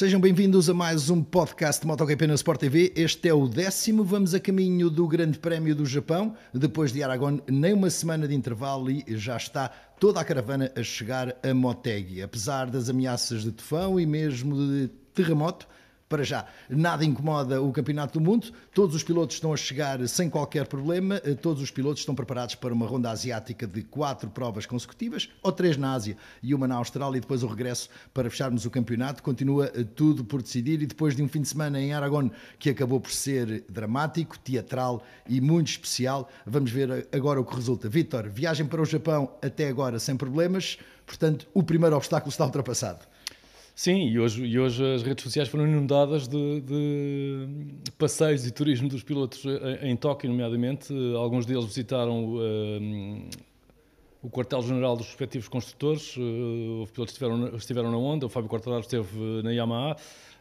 Sejam bem-vindos a mais um podcast de MotoGP na Sport TV. Este é o décimo. Vamos a caminho do Grande Prémio do Japão. Depois de Aragon, nem uma semana de intervalo e já está toda a caravana a chegar a Motegi. Apesar das ameaças de tufão e mesmo de terremoto, para já, nada incomoda o Campeonato do Mundo, todos os pilotos estão a chegar sem qualquer problema, eh, todos os pilotos estão preparados para uma ronda asiática de quatro provas consecutivas, ou três na Ásia e uma na Austrália, e depois o regresso para fecharmos o campeonato. Continua eh, tudo por decidir, e depois de um fim de semana em Aragón que acabou por ser dramático, teatral e muito especial, vamos ver eh, agora o que resulta. Vítor, viagem para o Japão até agora sem problemas, portanto, o primeiro obstáculo está ultrapassado. Sim, e hoje, e hoje as redes sociais foram inundadas de, de passeios e turismo dos pilotos em, em Tóquio, nomeadamente. Alguns deles visitaram uh, o quartel-general dos respectivos construtores. Uh, os pilotos estiveram, estiveram na Honda, o Fábio Quartararo esteve na Yamaha.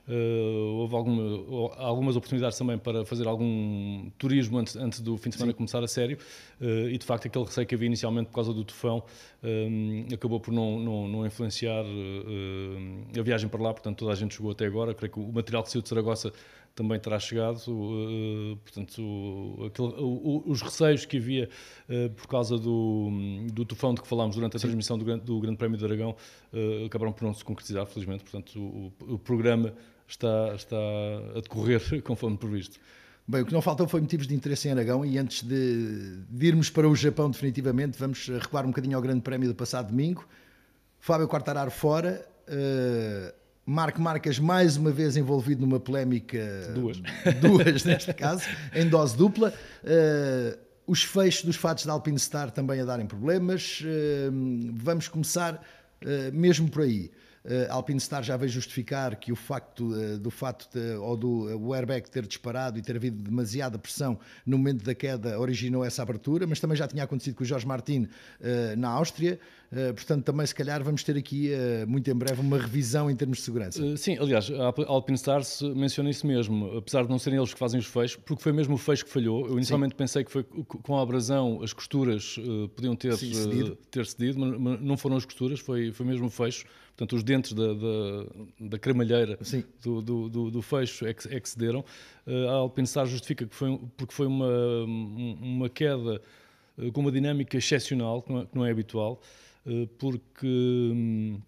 Uh, houve alguma, algumas oportunidades também para fazer algum turismo antes, antes do fim de semana Sim. começar a sério. Uh, e de facto aquele receio que havia inicialmente por causa do tufão um, acabou por não, não, não influenciar uh, a viagem para lá, portanto toda a gente chegou até agora, creio que o material que saiu de Saragossa também terá chegado, portanto aquele, os receios que havia por causa do, do tufão de que falámos durante a Sim. transmissão do, do, Grande Prémio de Aragão acabaram por não se concretizar, felizmente, portanto o, o programa está, está a decorrer conforme previsto. Bem, o que não faltou foi motivos de interesse em Aragão e antes de, de, irmos para o Japão definitivamente, vamos recuar um bocadinho ao grande prémio do passado domingo. Fábio Quartararo fora, uh, Marco Marcas mais uma vez envolvido numa polémica... Duas. Duas, neste caso, em dose dupla. Uh, os fechos dos fatos da Alpine Star também a darem problemas. Uh, vamos começar mesmo por aí. A Alpine Star já veio justificar que o facto eh, do fato de, ou do eh, o airbag ter disparado e ter havido demasiada pressão no momento da queda originou essa abertura, mas também já tinha acontecido com o Jorge Martin na Áustria. Portanto, também se calhar vamos ter aqui muito em breve uma revisão em termos de segurança. Sim, aliás, a Alpine Stars menciona isso mesmo, apesar de não serem eles que fazem os fechos, porque foi mesmo o fecho que falhou. Eu inicialmente Sim. pensei que foi com a abrasão as costuras podiam ter, Sim, cedido. ter cedido, mas não foram as costuras, foi, foi mesmo o fecho portanto os dentes da, da, da cremalheira do, do, do, do, fecho é que, é que cederam. Uh, a Alpinstar justifica que foi, porque foi uma, uma queda uh, com uma dinâmica excepcional, que não é, que não é habitual, uh, porque um,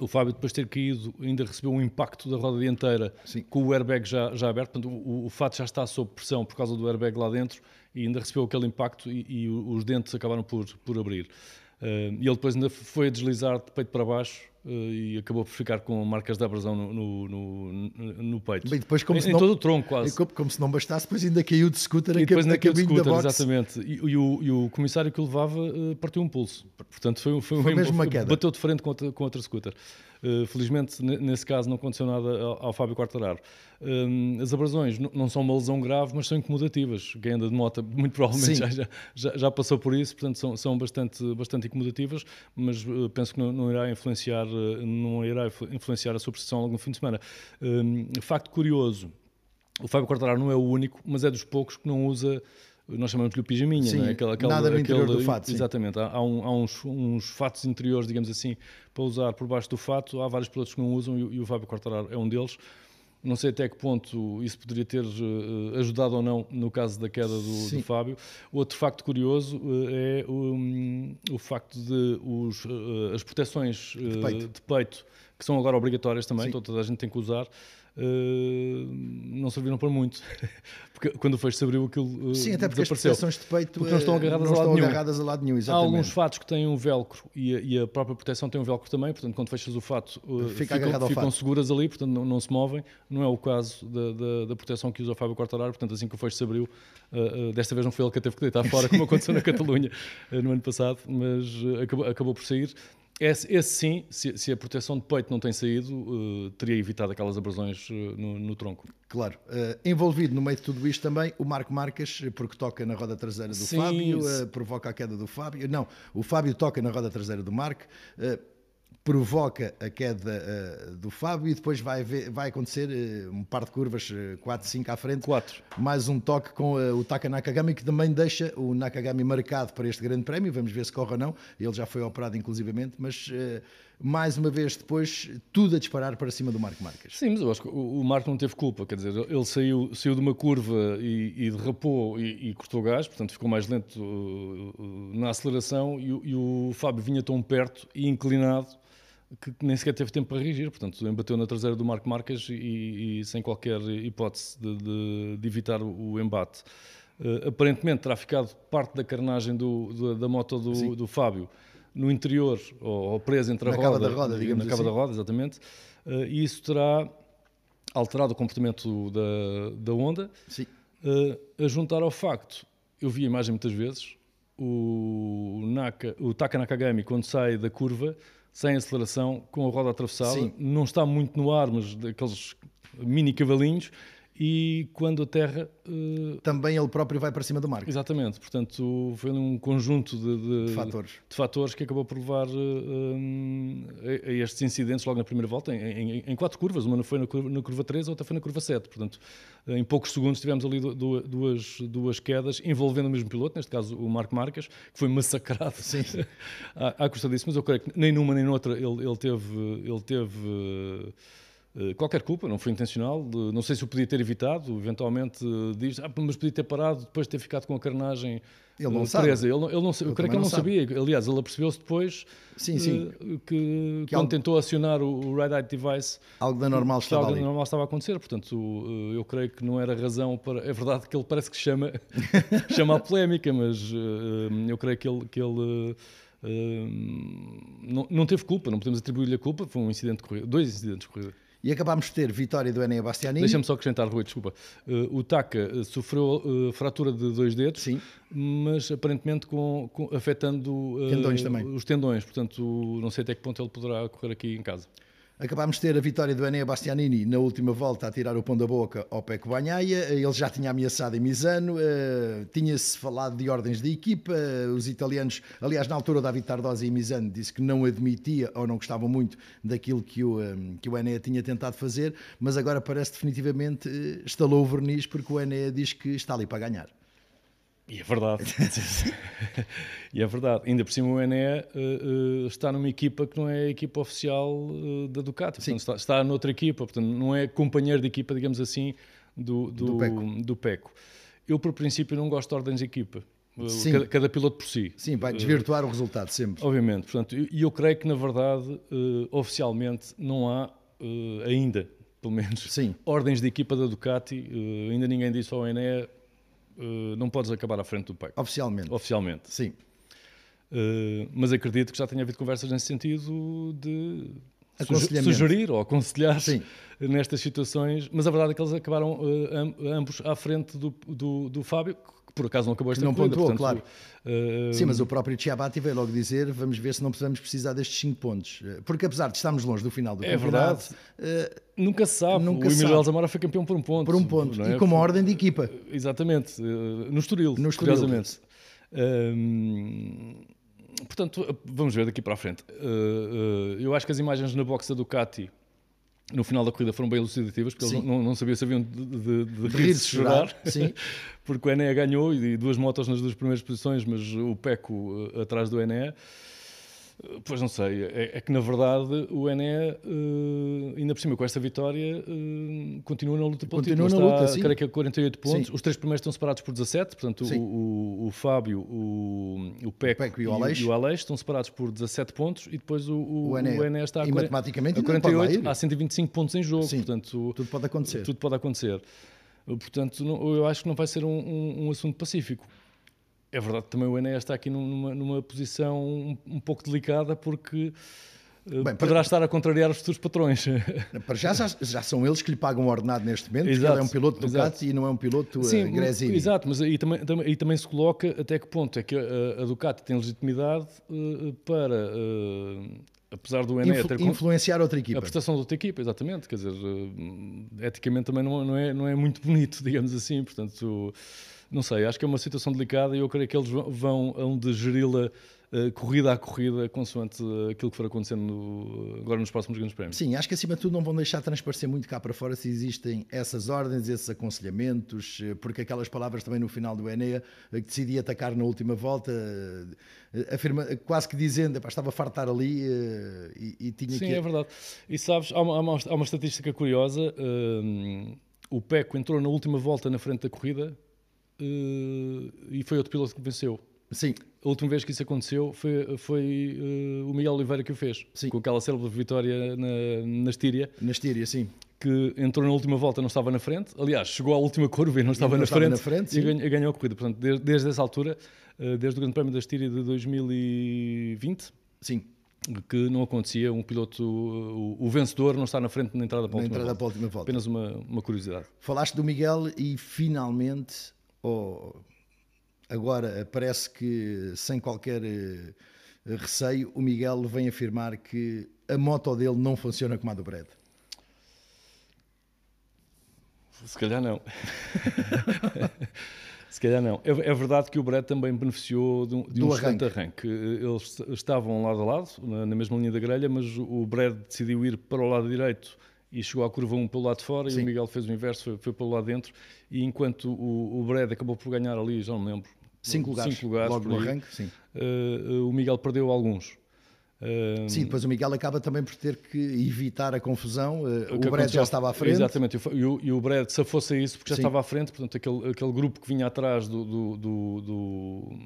o Fábio, depois de ter caído, ainda recebeu um impacto da roda dianteira Sim. com o airbag já, já aberto, portanto o, o fato já está sob pressão por causa do airbag lá dentro e ainda recebeu aquele impacto e, e os dentes acabaram por, por abrir. E ele depois ainda foi a deslizar de peito para baixo e acabou por ficar com marcas de abrasão no, no, no, no peito. Bem, depois, como em, se não, todo o tronco quase. Como, como, se não bastasse, depois ainda caiu de scooter e depois caiu de scooter, exatamente. E, e, o, e, o, comissário que o levava uh, partiu um pulso. Portanto, foi, foi, foi mesmo uma queda. Bateu de frente com outra, com outra scooter. Uh, felizmente, nesse caso, não aconteceu nada ao, ao Fábio Quartararo. Uh, as abrasões não são uma lesão grave, mas são incomodativas. Quem anda de moto, muito provavelmente já, já, já, passou por isso, portanto, são, são bastante, bastante incomodativas, mas uh, penso que não, não, irá influenciar, não irá influenciar a sua prestação ao longo do fim de semana. facto curioso, o Fábio Quartararo não é o único, mas é dos poucos que não usa nós chamamos-lhe o pijaminha, sim, é? Aquela, aquela, nada no aquele, interior do fato. Exatamente, há, há, um, há uns, uns, fatos interiores, digamos assim, para usar por baixo do fato. Há vários pilotos que não usam e, e o Fábio Quartararo é um deles. Não sei até que ponto isso poderia ter uh, ajudado ou não no caso da queda do, do Fábio. Outro facto curioso uh, é um, o facto de os, as proteções de peito. de, peito. que são agora obrigatórias também, então toda a gente tem que usar, Uh, não serviram para muito. porque quando o fecho se abriu, aquilo uh, Sim, até porque desapareceu. as proteções de peito porque não estão agarradas, não a, lado estão agarradas a lado nenhum. Há alguns fatos que têm um velcro e a, e a, própria proteção tem um velcro também, portanto, quando fechas o fato, uh, Fica ficam, ficam fato. seguras ali, portanto, não, não, se movem. Não é o caso da, da, da proteção que usa o Fábio Quartararo, portanto, assim que o fecho se abriu, desta vez não foi ele que teve que deitar fora, como aconteceu na Catalunha no ano passado, mas acabou, acabou por sair. Esse, esse sim, se, se, a proteção de peito não tem saído, uh, teria evitado aquelas abrasões uh, no, no, tronco. Claro. Uh, envolvido no meio de tudo isto também o Marco Marques, porque toca na roda traseira do sim, Fábio, provoca a queda do Fábio. Não, o Fábio toca na roda traseira do Marco. Provoca a queda uh, do Fábio e depois vai, ver, vai acontecer uh, um par de curvas, 4, uh, 5 à frente. 4. Mais um toque com o Taka Nakagami que também deixa o Nakagami marcado para este grande prémio. Vamos ver se corre ou não. Ele já foi operado inclusivamente, mas mais uma vez depois tudo a disparar para cima do Marco Marques. Sim, mas eu acho que o, Marco não teve culpa, quer dizer, ele saiu, saiu de uma curva e, e derrapou e, e cortou gás, portanto ficou mais lento na aceleração e, e o Fábio vinha tão perto e inclinado que nem sequer teve tempo para reagir, portanto embateu na traseira do Marco Marques e, e sem qualquer hipótese de, de, de evitar o embate. Uh, aparentemente terá ficado parte da carnagem do, do, da moto do, do, Fábio no interior, ou, ou presa entre a na roda, cava da roda, digamos na cava assim. da roda, exatamente, uh, e isso terá alterado o comportamento da, da onda, uh, a juntar ao facto, eu vi a imagem muitas vezes, o, Naka, o Taka Nakagami, quando sai da curva, sem aceleração, com a roda atravessada. Sim. Não está muito no ar, mas daqueles mini cavalinhos e quando a Terra. Uh... Também ele próprio vai para cima do mar. Exatamente, portanto foi um conjunto de, de, de, fatores. de fatores que acabou por levar uh, um, a, a, estes incidentes logo na primeira volta, em, em, em quatro curvas. Uma foi na curva, na curva 3, a outra foi na curva 7. Portanto, em poucos segundos tivemos ali duas, duas quedas envolvendo o mesmo piloto, neste caso o Marco Marques, que foi massacrado sim, à, à custa disso, mas eu creio que nem numa nem noutra ele, ele teve. Ele teve eh, qualquer culpa, não foi intencional, não sei se o podia ter evitado, eventualmente eh, diz, ah, mas podia ter parado depois de ter ficado com a carnagem ele não presa. sabe. Ele, ele não, eu, eu creio que ele não, sabia, aliás, ele apercebeu-se depois sim, sim. Que, que, quando algo, tentou acionar o, o Red Eye Device algo da normal estava algo normal estava a acontecer, portanto eu creio que não era razão para... É verdade que ele parece que chama, chama a polémica, mas eu creio que ele... Que ele não, não teve culpa, não podemos atribuir-lhe a culpa, foi um incidente de corrida, dois incidentes de corrida. E acabámos de ter vitória do Enea Bastianini. Deixa-me só acrescentar, Rui, desculpa. Uh, o Taka uh, sofreu uh, fratura de dois dedos, Sim. mas aparentemente com, com afetando tendões também. os tendões. Portanto, não sei até que ponto ele poderá correr aqui em casa. Acabámos de ter a vitória do Enea Bastianini na última volta a tirar o pão da boca ao Peco Banhaia. Ele já tinha ameaçado em Misano, uh, tinha-se falado de ordens de equipa. Os italianos, aliás, na altura, David Tardosi em Misano disse que não admitia ou não gostava muito daquilo que o, um, que o Enea tinha tentado fazer, mas agora parece definitivamente uh, estalou o verniz porque o Enea diz que está ali para ganhar. E é verdade. e é verdade. Ainda por cima o Ené uh, uh, está numa equipa que não é a equipa oficial uh, da Ducati. Portanto, está, está noutra equipa. Portanto, não é companheiro de equipa, digamos assim, do, do, do, Peco. do Peco. Eu, por princípio, não gosto de ordens de equipa. Cada, cada, piloto por si. Sim, vai desvirtuar o resultado sempre. Obviamente. Portanto, e eu, eu, creio que, na verdade, oficialmente não há ainda, pelo menos, Sim. ordens de equipa da Ducati. ainda ninguém disse ao Ené uh, não podes acabar à frente do PEC. Oficialmente. Oficialmente. Sim. Uh, mas acredito que já tenha havido conversas nesse sentido de sugerir ou aconselhar Sim. nestas situações. Mas a verdade é que eles acabaram uh, ambos à frente do, do, do Fábio, por acaso não acabou esta não corrida. pontuou, portanto, claro. Uh, Sim, mas o próprio Chiabatti veio logo dizer vamos ver se não precisamos precisar destes 5 pontos. Porque apesar de estarmos longe do final do é campeonato... Verdade. Uh, nunca se sabe. Nunca o Emílio Alzamora foi campeão por um ponto. Por um ponto. É? E com uma ordem de equipa. Exatamente. Uh, no Estoril, no Estoril. curiosamente. portanto, vamos ver daqui para a frente. eu acho que as imagens na box da Ducati no final da corrida foram bem elucidativas, porque eles não, não sabiam se haviam de, de, de, de rir se chorar, Sim. porque o Enea ganhou e duas motos nas duas primeiras posições, mas o Peco uh, atrás do Enea. Pois não sei, é, é, que na verdade o Ené, uh, ainda por cima com esta vitória, uh, continua na luta pelo continua título. Na está, luta, sim. creio que a 48 pontos. Sim. Os três primeiros estão separados por 17, portanto o, o, o, Fábio, o, o, Peco, o Peco e o Aleix. e o Aleix estão separados por 17 pontos e depois o, o, o, Ené, o Ené está a, e matematicamente a 48, há 125 pontos em jogo. Sim, portanto, tudo pode acontecer. Tudo pode acontecer. Portanto, não, eu acho que não vai ser um, um, um assunto pacífico. É verdade que também o Ené está aqui numa, numa posição um, um pouco delicada porque Bem, poderá para... estar a contrariar os futuros patrões. Para já, já, já são eles que lhe pagam o ordenado neste momento, exato, porque ele é um piloto Ducati e não é um piloto Sim, uh, Gresini. Exato, mas aí também, também, aí também se coloca até que ponto é que a, a Ducati tem legitimidade uh, para, uh, apesar do Ené Influ ter... Influenciar outra equipa. A prestação de outra equipa, exatamente. Quer dizer, eticamente também não, não, é, não é muito bonito, digamos assim, portanto... Não sei, acho que é uma situação delicada e eu creio que eles vão, vão de geri-la uh, corrida a corrida, consoante aquilo que for acontecendo no, agora nos próximos grandes prémios. Sim, acho que acima de tudo não vão deixar transparecer muito cá para fora se existem essas ordens, esses aconselhamentos, porque aquelas palavras também no final do Enea, que decidi atacar na última volta, afirma, quase que dizendo, estava a fartar ali e, e tinha Sim, que... é verdade. E sabes, há uma, há uma, há uma estatística curiosa, o Peco entrou na última volta na frente da corrida e foi outro piloto que venceu. Sim. A última vez que isso aconteceu foi, foi uh, o Miguel Oliveira que o fez, sim. com aquela célebre vitória na, na Estíria. Na Estíria, sim. Que entrou na última volta, não estava na frente. Aliás, chegou à última curva e não estava, não na, estava frente, na frente. E ganhou, ganhou, a corrida. Portanto, desde, desde essa altura, uh, desde o Grande Prémio da Estíria de 2020, sim que não acontecia um piloto, o, o, vencedor não está na frente na entrada para a, última, entrada volta. Para a última volta. Apenas uma, uma curiosidade. Falaste do Miguel e finalmente, oh, agora parece que sem qualquer uh, receio, o Miguel vem afirmar que a moto dele não funciona como a do Brad. Se calhar não. Se calhar não. É, é, verdade que o Brad também beneficiou de um, de um excelente arranque. Eles estavam lado a lado, na, na, mesma linha da grelha, mas o Brad decidiu ir para o lado direito e chegou à curva 1 pelo lado de fora Sim. e o Miguel fez o inverso, foi, foi pelo lado dentro. E enquanto o, o Brad acabou por ganhar ali, já não me lembro, cinco lugares, cinco lugares logo no arranque, sim. Uh, o Miguel perdeu alguns. Uh, Sim, depois o Miguel acaba também por ter que evitar a confusão. Uh, o Brad já estava à frente. Exatamente, e o, e o Brad, se fosse isso, porque já Sim. estava à frente, portanto, aquele, aquele grupo que vinha atrás do, do, do, do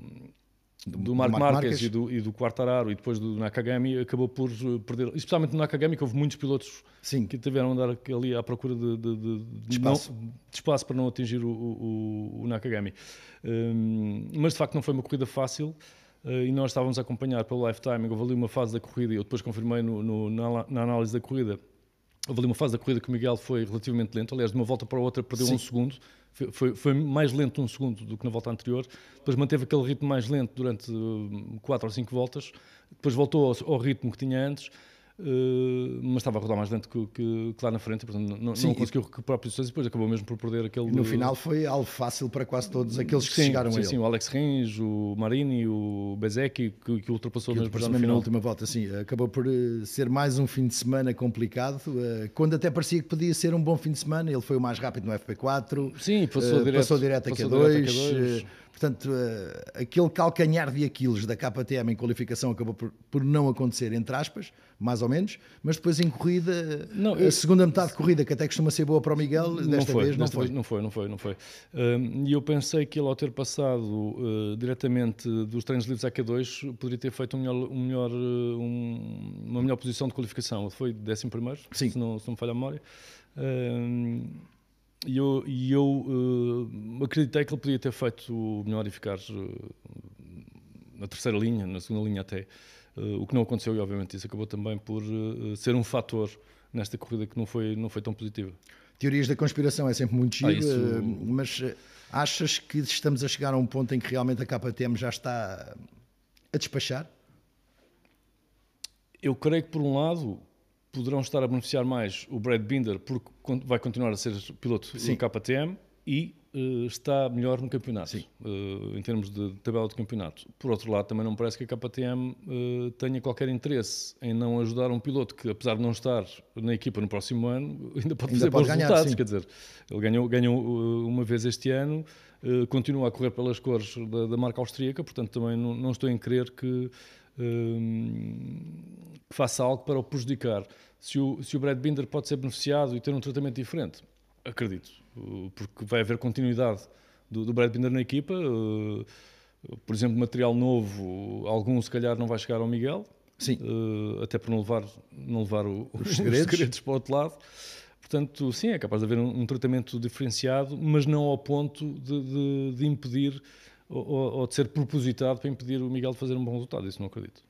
do Marco Marques, e do, e do Quartararo e depois do Nakagami acabou por perder, especialmente no Nakagami que houve muitos pilotos Sim. que tiveram a andar ali à procura de, de, de, de espaço. Não, espaço para não atingir o, o, o Nakagami um, mas de facto não foi uma corrida fácil Uh, e nós estávamos a acompanhar pelo lifetime, houve ali uma fase da corrida, e eu depois confirmei no, no, na, na, análise da corrida, houve ali uma fase da corrida que o Miguel foi relativamente lento, aliás, de uma volta para a outra perdeu Sim. um segundo, foi, foi, mais lento um segundo do que na volta anterior, depois manteve aquele ritmo mais lento durante uh, quatro ou cinco voltas, depois voltou ao, ao ritmo que tinha antes, Uh, mas estava a rodar mais lento que, que, que lá na frente, portanto não, Sim, não conseguiu recuperar posições e depois acabou mesmo por perder aquele. No final foi algo fácil para quase todos aqueles que sim, chegaram sim, a ele. Sim, o Alex Rins, o Marini, o Bezecchi, que, que ultrapassou que mesmo na, na última volta. Sim, acabou por eh, ser mais um fim de semana complicado, uh, quando até parecia que podia ser um bom fim de semana. Ele foi o mais rápido no FP4, sim, passou, uh, direto, passou direto a Q2. Q2. Portanto, aquele calcanhar de Aquiles da KTM em qualificação acabou por, por não acontecer, entre aspas, mais ou menos, mas depois em corrida, não, a segunda metade de corrida, que até costuma ser boa para o Miguel, desta foi, vez não foi. Vez não foi, não foi, não foi. E eu pensei que ele, ao ter passado uh, diretamente dos treinos livres à Q2, poderia ter feito um melhor, um melhor, um, uma melhor posição de qualificação. Ele foi 11 primeiro, Sim. Se, não, se não me falha a memória. E eu, e eu uh, acreditei que ele podia ter feito melhor e ficar uh, na terceira linha, na segunda linha até. Uh, o que não aconteceu e obviamente isso acabou também por ser um fator nesta corrida que não foi, não foi tão positiva. Teorias da conspiração é sempre muito giro, ah, isso... mas achas que estamos a chegar a um ponto em que realmente a KTM já está a despachar? Eu creio que por um lado poderão estar a beneficiar mais o Brad Binder porque vai continuar a ser piloto Sim. no KTM e uh, está melhor no campeonato, uh, em termos de tabela de campeonato. Por outro lado, também não parece que a KTM uh, eh, tenha qualquer interesse em não ajudar um piloto que, apesar de não estar na equipa no próximo ano, ainda pode fazer bons ganhar, resultados. Sim. Quer dizer, ele ganhou, ganhou uma vez este ano, continua a correr pelas cores da, da marca austríaca, portanto também não, não estou em crer que que faça algo para o prejudicar. Se o, se o Brad Binder pode ser beneficiado e ter um tratamento diferente, acredito, porque vai haver continuidade do, do Brad Binder na equipa. Uh, por exemplo, material novo, algum se calhar não vai chegar ao Miguel, Sim. Uh, até por não levar, não levar o, os, segredos. os, segredos. para o outro lado. Portanto, sim, é capaz de haver um, um tratamento diferenciado, mas não ao ponto de, de, de impedir ou, ou, de ser propositado para impedir o Miguel de fazer um bom resultado. Isso não acredito.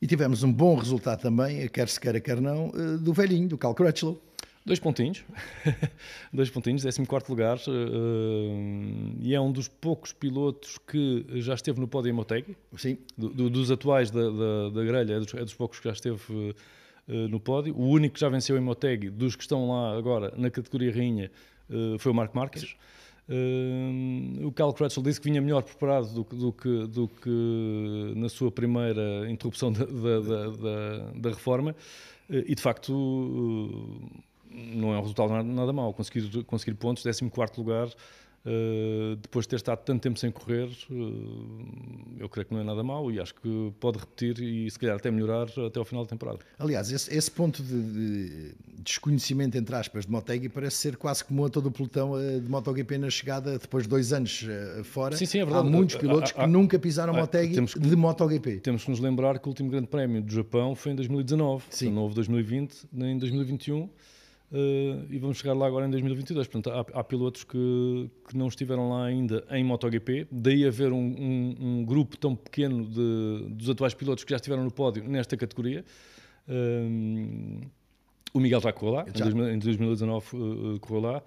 E tivemos um bom resultado também, quer se queira, quer não, eh, do velhinho, do Cal Crutchlow. Dois pontinhos, dois pontinhos, 14 lugar, uh, e é um dos poucos pilotos que já esteve no pódio Motegi. Sim. Do, do, dos atuais da, da, da grelha, é dos, é dos, poucos que já esteve no pódio. O único que já venceu em Motegi, dos que estão lá agora na categoria rainha, foi o Marco Marques. Uh, o Cal Crutchell disse que vinha melhor preparado do do que, do que na sua primeira interrupção da, da, da, da reforma, uh, e de facto uh, não é um resultado nada, nada mau. Conseguir, conseguir pontos, 14 lugar, Uh, depois de ter estado tanto tempo sem correr, uh, eu creio que não é nada mau e acho que pode repetir e se calhar até melhorar até ao final da temporada. Aliás, esse, esse ponto de, de, desconhecimento, entre aspas, de Motegi parece ser quase comum a todo o pelotão uh, de MotoGP na chegada, depois de dois anos fora. Sim, sim, é verdade. Há muitos pilotos que nunca pisaram Motegi temos que, de MotoGP. Temos que nos lembrar que o último grande prémio do Japão foi em 2019, sim. não houve 2020 nem em 2021. Uh, e vamos chegar lá agora em 2022. Portanto, há, há pilotos que, que, não estiveram lá ainda em MotoGP, daí haver um, um, um grupo tão pequeno de, dos atuais pilotos que já estiveram no pódio nesta categoria. Uh, o Miguel já correu lá, já. em 2019 uh, correu lá,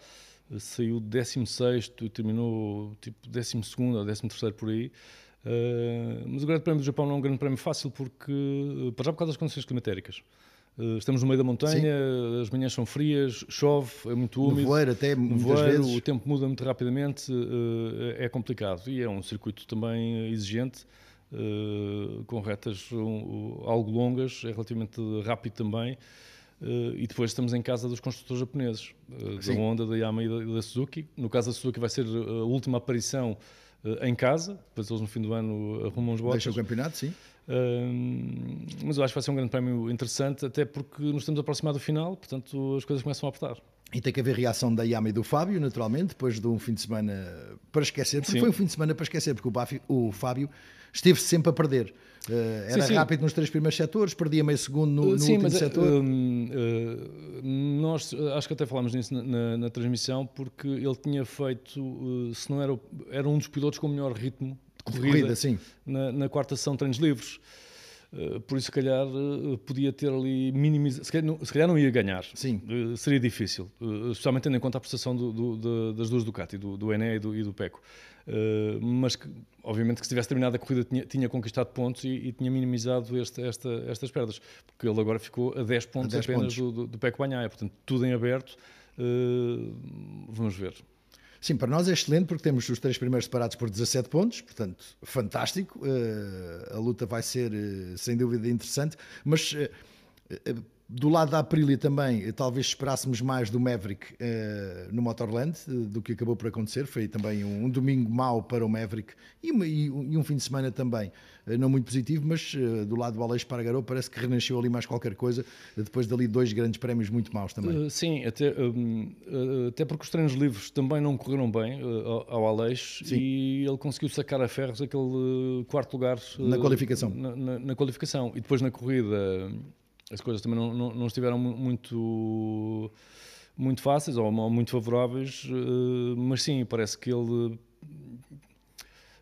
saiu 16 e terminou tipo 12 ou 13 por aí. Uh, mas o Grande Prémio do Japão não é um grande prémio fácil porque, para já por causa das condições climatéricas. Eh, estamos no meio da montanha, Sim. as manhãs são frias, chove, é muito úmido. Nevoeiro até muitas nevoeiro, vezes. O tempo muda muito rapidamente, eh, é complicado. E é um circuito também exigente, eh, com retas algo longas, é relativamente rápido também. e depois estamos em casa dos construtores japoneses, da Honda, da Yamaha e da Suzuki. No caso da Suzuki vai ser a última aparição em casa, depois eles no fim do ano arrumam os botes. Deixa o campeonato, sim mas eu acho que vai ser um grande prémio interessante, até porque nos estamos aproximado do final, portanto as coisas começam a apertar. E tem que haver reação da Yama e do Fábio, naturalmente, depois de um fim de semana para esquecer, porque sim. foi um fim de semana para esquecer, porque o, Bafio, o Fábio esteve sempre a perder. Uh, era sim, rápido nos três primeiros setores, perdia meio segundo no, no sim, último mas, eh, setor. Uh, uh, nós acho que até falámos nisso na, na, na transmissão, porque ele tinha feito, se não era, era um dos pilotos com o melhor ritmo corrida, corrida sim. Na, na quarta sessão de treinos livres. Uh, por isso, se calhar, uh, podia ter ali minimizado. Se, se, calhar não ia ganhar. Sim. Uh, seria difícil. especialmente tendo em conta a prestação do, do, do, das duas Ducati, do, do Ené e do, e do Peco. mas, que, obviamente, que se tivesse terminado a corrida, tinha, tinha conquistado pontos e, e tinha minimizado este, esta, estas perdas. Porque ele agora ficou a 10 pontos a 10 apenas pontos. Do, do, Peco Banhaia. Portanto, tudo em aberto. vamos ver. Sim, para nós é excelente porque temos os três primeiros separados por 17 pontos, portanto, fantástico. Uh, a luta vai ser, uh, sem dúvida, interessante, mas uh, do lado da Aprilia também, talvez esperássemos mais do Maverick no Motorland do que acabou por acontecer. Foi também um, um domingo mau para o Maverick e, uma, e, e, um fim de semana também não muito positivo, mas do lado do Aleixo Pargarou parece que renasceu ali mais qualquer coisa depois dali dois grandes prémios muito maus também. sim, até, um, até porque os treinos livres também não correram bem uh, ao Aleixo sim. e ele conseguiu sacar a ferros aquele quarto lugar na qualificação. Na, na, na, qualificação e depois na corrida as coisas também não, não, não estiveram muito muito fáceis ou, muito favoráveis, uh, mas sim, parece que ele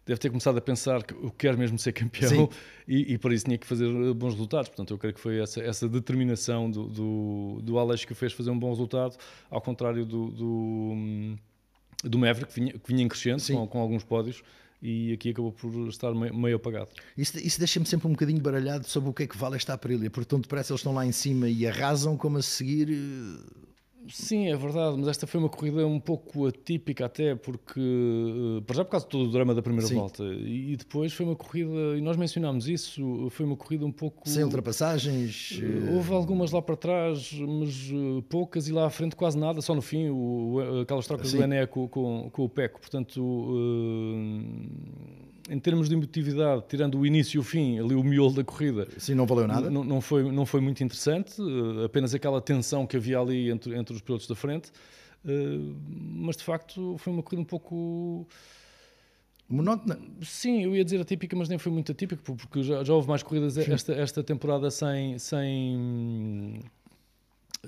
deve ter começado a pensar que eu quero mesmo ser campeão e, e, para isso tinha que fazer bons resultados. Portanto, eu creio que foi essa, essa determinação do, do, do Alex que o fez fazer um bom resultado, ao contrário do, do, do Maverick, que vinha, que vinha em crescente com, com alguns pódios e aqui acabou por estar meio, apagado. Isso, isso deixa-me sempre um bocadinho baralhado sobre o que é que vale esta Aprilia, porque tão depressa eles estão lá em cima e arrasam, como a seguir eh, Sim, é verdade, mas esta foi uma corrida um pouco atípica até, porque, eh, para já por causa de todo o drama da primeira Sim. volta, e depois foi uma corrida, e nós mencionámos isso, foi uma corrida um pouco... Sem ultrapassagens? Eh, houve algumas lá para trás, mas eh, poucas, e lá à frente quase nada, só no fim, o, aquelas trocas Sim. do Ené com, com, com, o Peco, portanto... Uh, em termos de emotividade, tirando o início e o fim, ali o miolo da corrida. Sim, não valeu nada. Não, foi, não foi muito interessante, uh, apenas aquela tensão que havia ali entre, entre os pilotos da frente. Uh, mas de facto foi uma corrida um pouco. Monótona? Sim, eu ia dizer atípica, mas nem foi muito atípica, porque já, já houve mais corridas esta, esta temporada sem. sem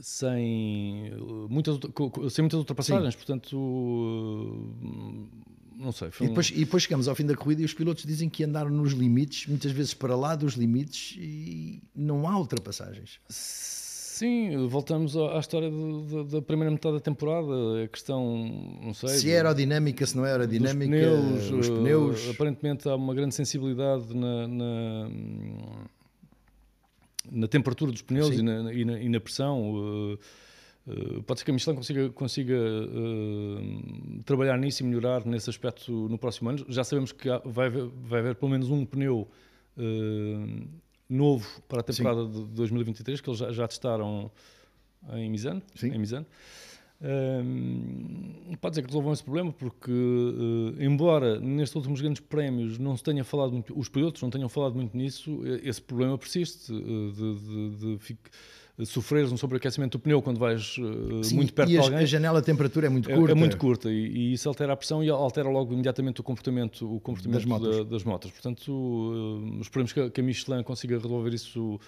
sem muitas, sem muitas ultrapassagens, Sim. portanto não sei. E depois, um... e, depois, chegamos ao fim da corrida e os pilotos dizem que andaram nos limites, muitas vezes para lá dos limites e não há ultrapassagens. Sim, voltamos à história da primeira metade da temporada, a questão, não sei... Se é aerodinâmica, se não é aerodinâmica, pneus, os pneus... Uh, aparentemente há uma grande sensibilidade na, na, na temperatura dos pneus e na, e e na, pressão... Uh, Uh, pode ser que a Michelin consiga, consiga uh, trabalhar nisso e melhorar nesse aspecto no próximo ano. Já sabemos que há, vai, haver, vai haver pelo menos um pneu uh, novo para a temporada Sim. de 2023 que eles já, já testaram em Misano. Sim. Em Misano. Um, pode dizer que resolvam esse problema porque, embora nestes últimos grandes prémios não se tenha falado muito, os pilotos não tenham falado muito nisso, esse problema persiste de, de, de, de sofreres um sobreaquecimento do pneu quando vais uh, Sim, muito perto de alguém. a janela de temperatura é muito curta. É, é muito curta e, e, isso altera a pressão e altera logo imediatamente o comportamento, o comportamento das motos. Da, das motos. Portanto, esperemos que a, que a Michelin consiga resolver isso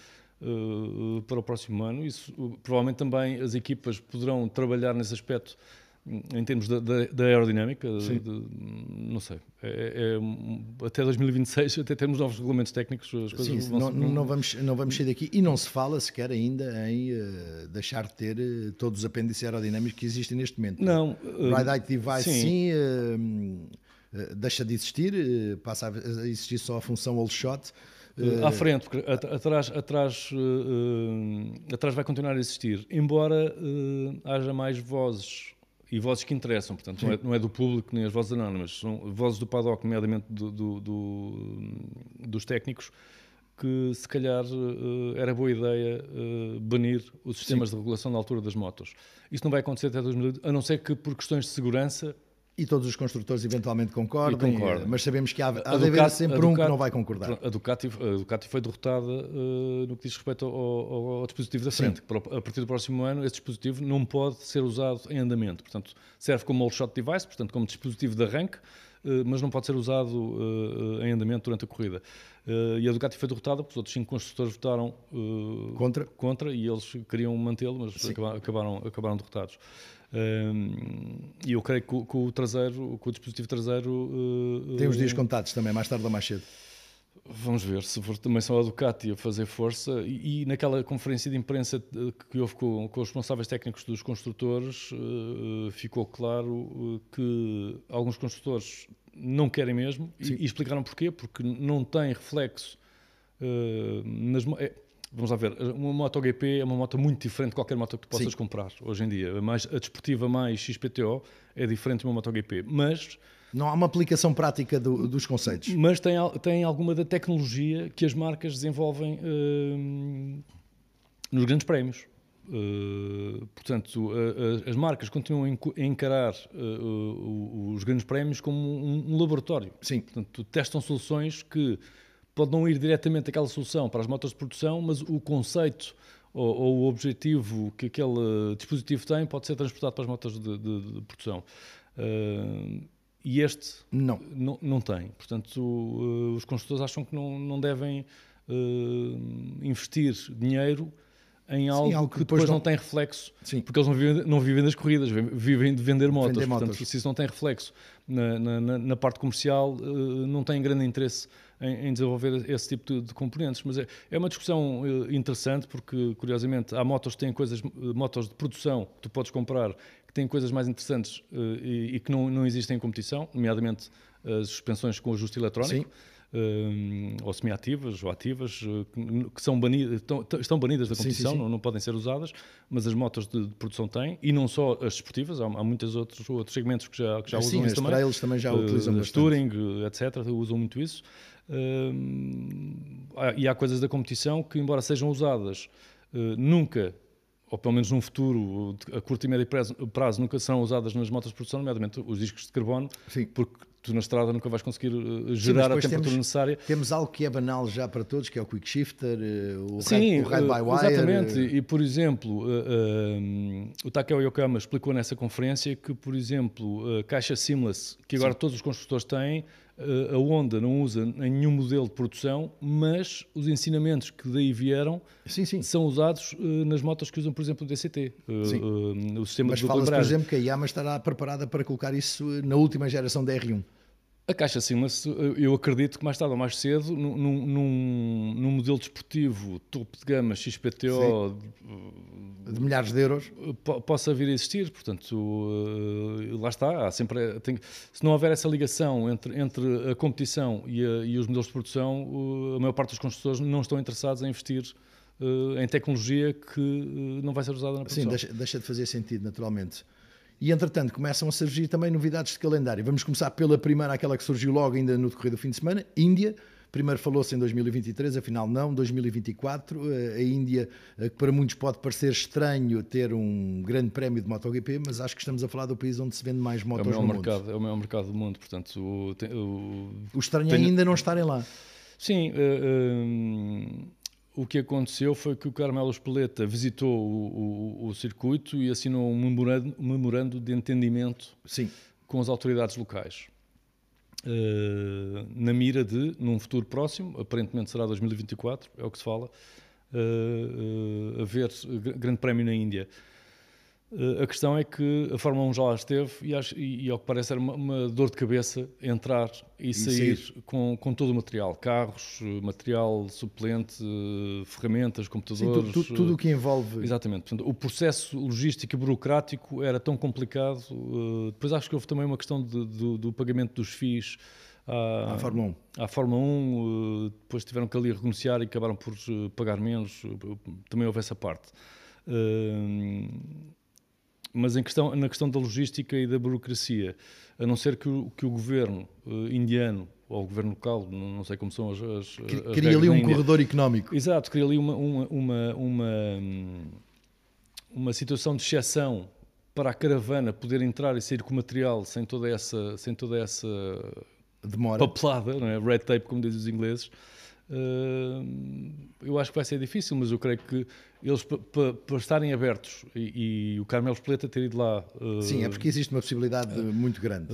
uh, para o próximo ano. Isso, uh, provavelmente também as equipas poderão trabalhar nesse aspecto em termos da, da, da aerodinâmica, de, de, não sei, é, é, até 2026, até termos novos regulamentos técnicos, as coisas Sim, vão não, não, vamos, não vamos sair daqui e não se fala sequer ainda em uh, deixar de ter uh, todos os apêndices aerodinâmicos que existem neste momento. Não. Uh, Ride Height Device, sim, sim deixa de existir, passa a existir só a função all shot. Uh, à frente, porque atrás, atrás, uh, atrás vai continuar a existir, embora haja mais vozes e vozes que interessam, portanto, não é, não é, do público nem as vozes anónimas, são vozes do paddock, nomeadamente do, do, do, dos técnicos, que se calhar uh, era boa ideia uh, banir os sistemas Sim. de regulação da altura das motos. Isso não vai acontecer até 2020, a não ser que por questões de segurança e todos os construtores eventualmente concordam, mas sabemos que há, há de haver sempre Ducati, um que não vai concordar. A Ducati, a Ducati foi derrotada uh, no que diz respeito ao, ao, ao dispositivo da frente. a partir do próximo ano, esse dispositivo não pode ser usado em andamento. Portanto, serve como all shot device, portanto, como dispositivo de arranque, uh, mas não pode ser usado uh, em andamento durante a corrida. e a Ducati foi derrotada, porque os outros cinco construtores votaram contra. contra e eles queriam mantê-lo, mas acabaram, acabaram derrotados. E eu creio que, que, o traseiro, que o dispositivo traseiro. Uh, Tem os dias contados também, mais tarde ou mais cedo. Vamos ver, se for também só a Ducati a fazer força. E, e naquela conferência de imprensa que houve com, com os responsáveis técnicos dos construtores, uh, ficou claro que alguns construtores não querem mesmo e, e, explicaram porquê, porque não tem reflexo uh, nas. É, Vamos lá ver, uma MotoGP é uma moto muito diferente de qualquer moto que tu possas Sim. comprar hoje em dia. A, mais, a desportiva mais XPTO é diferente de uma MotoGP, mas... Não há uma aplicação prática do, dos conceitos. Mas tem, tem alguma da tecnologia que as marcas desenvolvem uh, nos grandes prémios. Uh, portanto, uh, as marcas continuam a encarar os grandes prémios como um, um laboratório. Sim. Portanto, testam soluções que pode não ir diretamente aquela solução para as motos de produção, mas o conceito ou, ou, o objetivo que aquele dispositivo tem pode ser transportado para as motos de, de, de produção. Uh, e este não. não, não tem. Portanto, uh, os construtores acham que não, não devem uh, investir dinheiro em algo, Sim, algo que, depois, depois não... não... tem reflexo, Sim. porque eles não vivem, não vivem das corridas, vivem de vender motos. Vender Portanto, motos. se isso não tem reflexo na, na, na parte comercial, não têm grande interesse em, em desenvolver esse tipo de, de componentes. Mas é, é, uma discussão eh, interessante porque, curiosamente, há motos que têm coisas, eh, motos de produção que tu podes comprar que têm coisas mais interessantes uh, e, e, que não, não existem em competição, nomeadamente as suspensões com ajuste eletrónico. Uh, ou semi-ativas ou ativas que, são banidas, estão, estão banidas da competição, sim, sim, sim. Não, não, podem ser usadas, mas as motos de, de produção têm, e não só as desportivas, há, há muitos outros, outros segmentos que já, que já usam isso também. Também já utilizam uh, Touring, etc., usam muito isso e há coisas da competição que, embora sejam usadas uh, nunca, ou pelo menos num futuro a curto e médio prazo, nunca serão usadas nas motos de produção, nomeadamente os discos de carbono, Sim. porque tu na estrada nunca vais conseguir uh, gerar Sim, a temperatura temos, necessária. Temos algo que é banal já para todos, que é o quick shifter, uh, o, Sim, ride, by wire. Exatamente, e por exemplo, o Takeo Yokoyama explicou nessa conferência que, por exemplo, a caixa seamless, que agora Sim. todos os construtores têm, a Honda não usa nenhum modelo de produção, mas os ensinamentos que daí vieram sim, sim. são usados uh, nas motos que usam, por exemplo, o DCT, uh, o sistema mas de fala por exemplo, que a Yamaha estará preparada para colocar isso na última geração da R1. A caixa Seamless, eu acredito que mais tarde ou mais cedo, num, num, num modelo desportivo topo de gama XPTO de, de milhares de euros, possa vir a existir. Portanto, lá está. Há sempre, tem, se não houver essa ligação entre, entre a competição e, a, e, os modelos de produção, a maior parte dos construtores não estão interessados em investir uh, em tecnologia que não vai ser usada na produção. Sim, deixa, deixa, de fazer sentido, naturalmente. E entretanto começam a surgir também novidades de calendário. Vamos começar pela primeira, aquela que surgiu logo ainda no decorrer do fim de semana, Índia. Primeiro falou-se em 2023, afinal não, 2024. Eh, a Índia, que para muitos pode parecer estranho ter um grande prémio de MotoGP, mas acho que estamos a falar do país onde se vende mais motos é o no mercado, mundo. É o maior mercado do mundo, portanto... O, o, o estranho é ainda não estarem lá. Sim, uh, uh, o que aconteceu foi que o Carmelo Espeleta visitou o, o, o circuito e assinou um memorando, memorando de entendimento Sim. com as autoridades locais. Uh, na mira de, num futuro próximo, aparentemente será 2024, é o que se fala, uh, uh, haver grande prémio na Índia. Eh, a questão é que a Fórmula 1 já lá esteve e, acho, e, e ao que parece era uma, uma, dor de cabeça entrar e, e sair, sair, Com, com todo o material, carros, material suplente, ferramentas, computadores. Sim, tudo o que envolve. Exatamente. Portanto, o processo logístico e burocrático era tão complicado. Uh, depois acho que houve também uma questão de, do, do, pagamento dos FIIs. À, à Fórmula 1. À Fórmula 1, uh, depois tiveram que ali renunciar e acabaram por uh, pagar menos. também houve essa parte mas questão, na questão da logística e da burocracia, a não ser que o, que o governo uh, indiano ou o governo local, não, sei como são as, as, as Cria ali um corredor económico. Exato, cria ali uma, uma, uma, uma, uma situação de exceção para a caravana poder entrar e sair com o material sem toda essa, sem toda essa Demora. papelada, não é? red tape, como dizem os ingleses. Uh, eu acho que vai ser difícil, mas eu creio que eles, para estarem abertos e, e, o Carmelo Espeleta ter ido lá. Uh, Sim, é porque existe uma possibilidade uh, muito grande.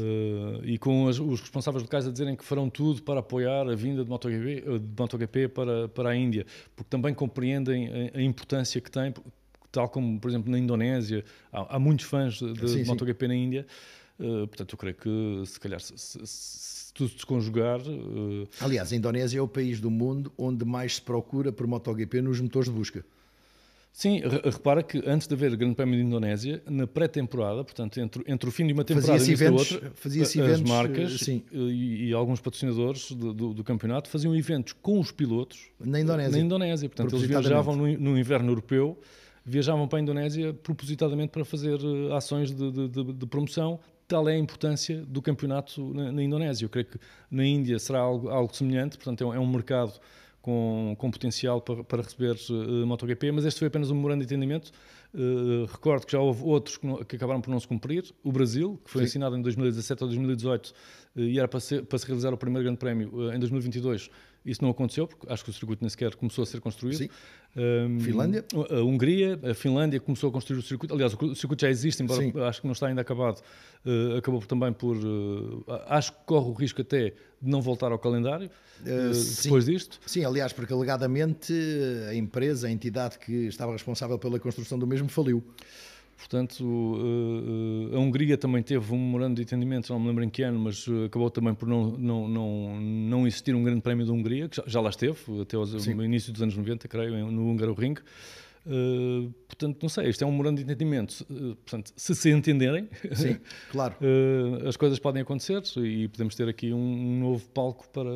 e com as, os responsáveis locais a dizerem que farão tudo para apoiar a vinda de MotoGP, de MotoGP para, para a Índia, porque também compreendem a, a importância que tem, tal como, por exemplo, na Indonésia, há, há muitos fãs de, de sim, MotoGP sim. na Índia. portanto, eu creio que se calhar se, se, tudo se conjugar. Uh... Aliás, a Indonésia é o país do mundo onde mais se procura por MotoGP nos motores de busca. Sim, repara que antes de haver o Grande Prémio de Indonésia, na pré-temporada, portanto, entre, entre o fim de uma temporada e a outra, fazia-se as eventos, marcas sim. E, e, alguns patrocinadores do, do, do, campeonato faziam eventos com os pilotos na Indonésia. Na Indonésia. Portanto, eles viajavam no, no, inverno europeu, viajavam para a Indonésia propositadamente para fazer ações de, de, de, de promoção tal é a importância do campeonato na, na Indonésia. Eu creio que na Índia será algo, algo semelhante, portanto, é um, é um mercado com, com, potencial para, para receber uh, MotoGP, mas este foi apenas um memorando de entendimento. Uh, recordo que já houve outros que, não, que, acabaram por não se cumprir. O Brasil, que foi Sim. assinado em 2017 ou 2018 uh, e era para, ser, para, se realizar o primeiro grande prémio em 2022, isso não aconteceu, porque acho que o circuito nem sequer começou a ser construído. Sim. Um, Finlândia? A Hungria, a Finlândia começou a construir o circuito. Aliás, o circuito já existe, embora Sim. acho que não está ainda acabado. Uh, acabou também por. Uh, acho que corre o risco até de não voltar ao calendário uh, depois sim. disto. Sim, aliás, porque alegadamente a empresa, a entidade que estava responsável pela construção do mesmo faliu. Portanto, uh, a Hungria também teve um memorando de entendimento, não me lembro em que ano, mas uh, acabou também por não, não, não, não existir um grande prémio da Hungria, que já, já lá esteve, até o início dos anos 90, creio, no Húngaro Ring. Uh, portanto, não sei, isto é um memorando de entendimento. Uh, portanto, se se entenderem, Sim, claro. uh, as coisas podem acontecer e podemos ter aqui um, novo palco para,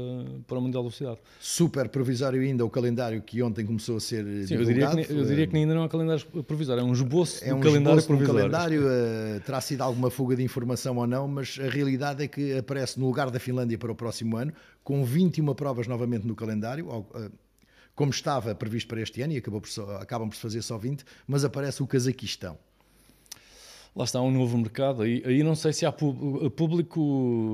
para o Mundial da Velocidade. Super provisório ainda o calendário que ontem começou a ser Sim, divulgado. Eu diria, que, eu diria que ainda não é um calendário provisório, é um esboço é um calendário esboço provisório. Um calendário terá sido alguma fuga de informação ou não, mas a realidade é que aparece no lugar da Finlândia para o próximo ano, com 21 provas novamente no calendário como estava previsto para este ano, e acabou por só, acabam por se fazer só 20, mas aparece o Cazaquistão. Lá está um novo mercado. Aí, aí não sei se há público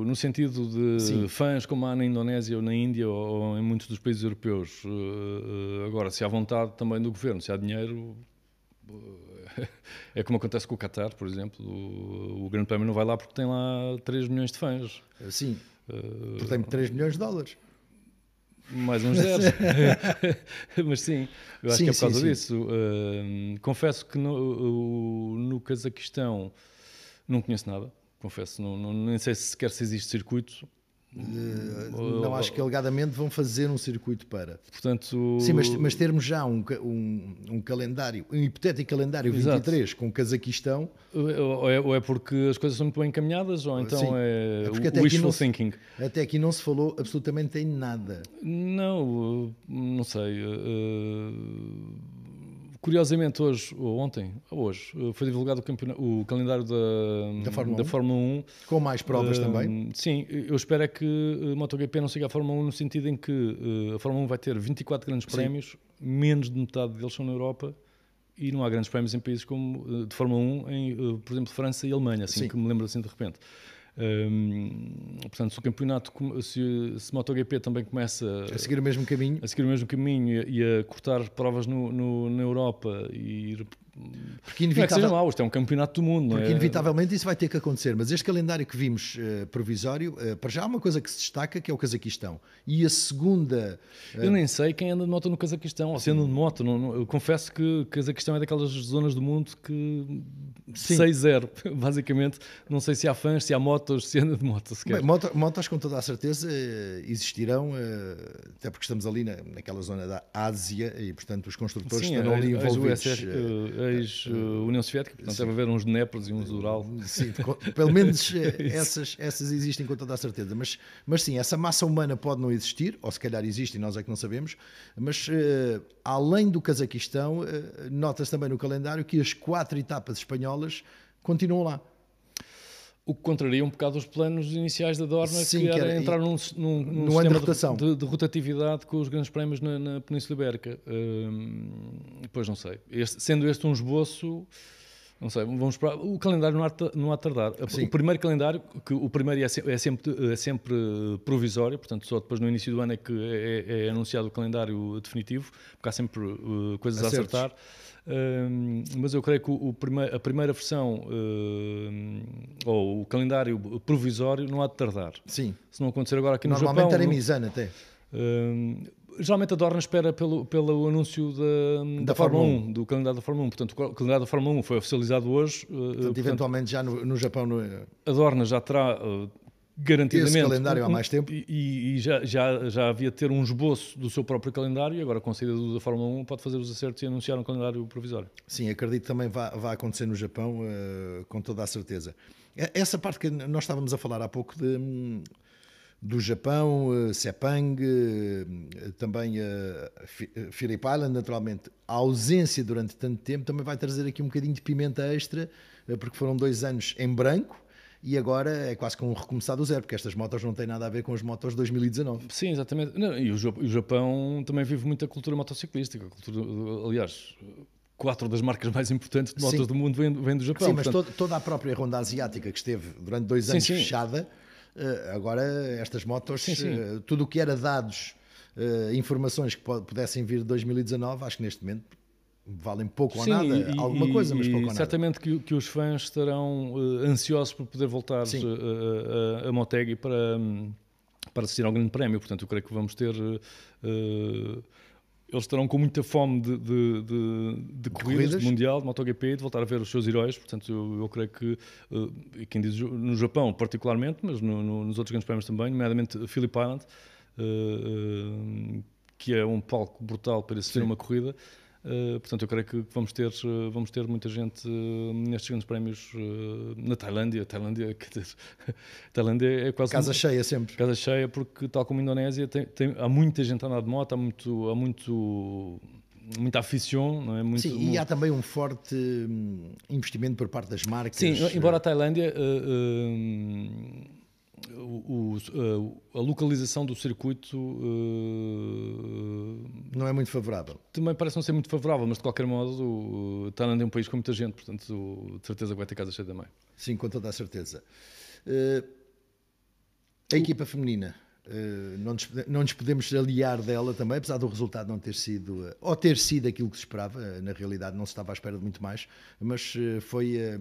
no sentido de Sim. fãs como há na Indonésia ou na Índia ou, em muitos dos países europeus. Uh, agora, se há vontade também do governo, se há dinheiro, uh, é como acontece com o Qatar, por exemplo. O, o Grande Prémio não vai lá porque tem lá 3 milhões de fãs. Sim, porque tem 3 milhões de dólares. Mais uns zeros. Mas sim, eu acho sim, que é por causa sim, disso. Uh, confesso que no, no Cazaquistão não conheço nada. Confesso, não, não, nem sei se sequer se existe circuito. Uh, não, acho que alegadamente vão fazer um circuito para. Portanto, Sim, mas, mas termos já um, um, um, calendário, um hipotético calendário Exato. 23 com o Cazaquistão. Ou é, ou é, porque as coisas são muito bem encaminhadas, ou então Sim, é, é porque até wishful thinking. Até aqui não se falou absolutamente em nada. Não, não sei. Uh, curiosamente, hoje, ou ontem, hoje, foi divulgado o, o calendário da, da, Fórmula, da Fórmula 1. Com mais provas uh, também? Sim, eu espero é que a MotoGP não siga a Fórmula 1 no sentido em que a Fórmula 1 vai ter 24 grandes sim. prémios, menos de metade deles são na Europa e não há grandes prémios em países como de Fórmula 1, em, por exemplo, França e Alemanha, assim sim. que me lembro assim de repente. Um, portanto, se o campeonato, se, se MotoGP também começa a seguir o mesmo caminho, a seguir o mesmo caminho e a, e a cortar provas no, no, na Europa e ir porque inevitavelmente, não é mau, isto é um campeonato do mundo. Porque é? inevitavelmente isso vai ter que acontecer. Mas este calendário que vimos uh, provisório, uh, para já há uma coisa que se destaca, que é o Cazaquistão. E a segunda... Uh... Eu nem sei quem anda de moto no Cazaquistão, ou se anda de moto. Não, não, eu confesso que o Cazaquistão é daquelas zonas do mundo que 6-0, basicamente. Não sei se há fãs, se há motos, se anda de moto sequer. Bem, moto, motos com toda a certeza existirão, até porque estamos ali na, naquela zona da Ásia e, portanto, os construtores Sim, estão ali envolvidos ex-União Soviética, portanto deve haver uns Dnepros e uns Ural. Sim, pelo menos eh, essas, essas existem com toda a certeza, mas, mas sim, essa massa humana pode não existir, ou se calhar existe e nós é que não sabemos, mas uh, além do Cazaquistão, uh, nota-se também no calendário que as quatro etapas espanholas continuam lá. O que contraria um bocado os planos iniciais da Dorna, Sim, que, era, que era entrar num, num, num no sistema de, de, de, rotatividade com os grandes prémios na, na Península Ibérica. Hum, pois não sei. Este, sendo este um esboço, não sei, vamos esperar. O calendário não há, tardar. Sim. O primeiro calendário, que o primeiro é, é, sempre, é sempre provisório, portanto, só depois no início do ano é que é, é anunciado o calendário definitivo, porque há sempre uh, coisas Acertos. a acertar mas eu creio que o, o a primeira versão uh, ou o calendário provisório não há de tardar. Sim. Se não acontecer agora aqui no Normalmente Japão... Normalmente era em Mizan até. Uh, geralmente a Dorna espera pelo, pelo anúncio da, da, da Fórmula 1, 1, do calendário da Fórmula 1. Portanto, o calendário da Fórmula 1 foi oficializado hoje. Uh, portanto, portanto, eventualmente já no, no Japão... No... A Dorna já terá garantidamente. Esse calendário há mais tempo. E, e, já, já, já havia ter um esboço do seu próprio calendário e agora com a saída da Fórmula 1 pode fazer os acertos e anunciar um calendário provisório. Sim, acredito que também vai, vai acontecer no Japão, uh, com toda a certeza. Essa parte que nós estávamos a falar há pouco de, do Japão, uh, Sepang, uh, também uh, Phillip Island, naturalmente, a ausência durante tanto tempo também vai trazer aqui um bocadinho de pimenta extra, porque foram dois anos em branco, e agora é quase que um recomeçar do zero, porque estas motos não têm nada a ver com as motos de 2019. Sim, exatamente. Não, e o Japão também vive muita cultura motociclística. Cultura, aliás, quatro das marcas mais importantes de motos sim. do mundo vêm, vêm do Japão. Sim, mas portanto... toda a própria ronda asiática que esteve durante dois anos sim, sim. fechada, eh, agora estas motos, sim, eh, tudo o que era dados, eh, informações que pudessem vir de 2019, acho que neste momento valem pouco Sim, ou nada, e, alguma coisa, mas pouco ou nada. Certamente que, que, os fãs estarão ansiosos por poder voltar a, a, a Motegi para, um, para assistir ao grande prémio, portanto eu creio que vamos ter... Uh, eles estarão com muita fome de, de, de, de corridas, corridas, de mundial, de MotoGP, de voltar a ver os seus heróis. Portanto, eu, eu creio que, uh, quem diz no Japão particularmente, mas no, no, nos outros grandes prémios também, nomeadamente Phillip Island, uh, uh, que é um palco brutal para assistir a uma corrida. Uh, portanto, eu creio que vamos ter, uh, vamos ter muita gente uh, nestes grandes prémios na Tailândia. Tailândia, dizer, Tailândia é quase. Casa um, cheia sempre. Casa cheia, porque, tal como a Indonésia, tem, tem, há muita gente a andar de moto, há muito. Há muito muita afição, não é? Muito, Sim, e há também um forte hum, investimento por parte das marcas. Sim, embora a Tailândia o, o, a localização do circuito uh, não é muito favorável. Também parece não ser muito favorável, mas de qualquer modo o Tailândia é um país com muita gente, portanto de certeza vai ter casa cheia também. Sim, com toda a certeza. Uh, a equipa feminina, não, nos, não nos podemos aliar dela também, apesar do resultado não ter sido, ou ter sido aquilo que se esperava, na realidade não se estava à espera de muito mais, mas foi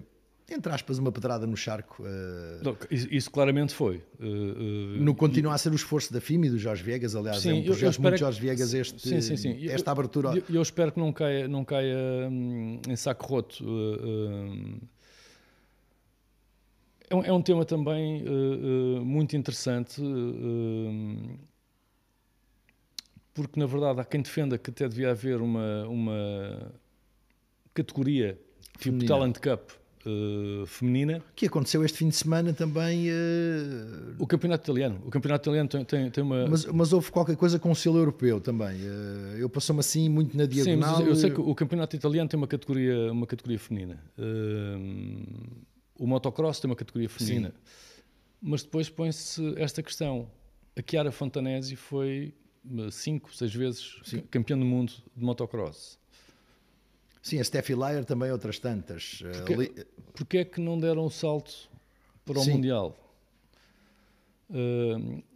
entre aspas, uma pedrada no charco. Uh, isso, isso, claramente foi. Uh, uh, no continua a ser o esforço da FIM e do Jorge Viegas, aliás, sim, é um projeto muito que, Jorge Viegas este, sim, sim, sim. esta eu, abertura. Eu, espero que não caia, não caia hum, em saco roto. É um, é, um, tema também muito interessante, porque na verdade há quem defenda que até devia haver uma, uma categoria tipo Talent Cup uh, feminina. Que aconteceu este fim de semana também. Uh... O campeonato italiano. O campeonato italiano tem, tem, tem uma. Mas, mas, houve qualquer coisa com o selo europeu também. Uh, eu passou-me assim muito na diagonal. Sim, eu sei que o campeonato italiano tem uma categoria, uma categoria feminina. o motocross tem uma categoria feminina. Sim. Mas depois põe-se esta questão. A Chiara Fontanesi foi cinco, seis vezes Sim. campeã do mundo de motocross. Sim, a Steffi Lyer também outras tantas. Porquê, Ali... porquê é que não deram o salto para o Sim. Mundial? Uh,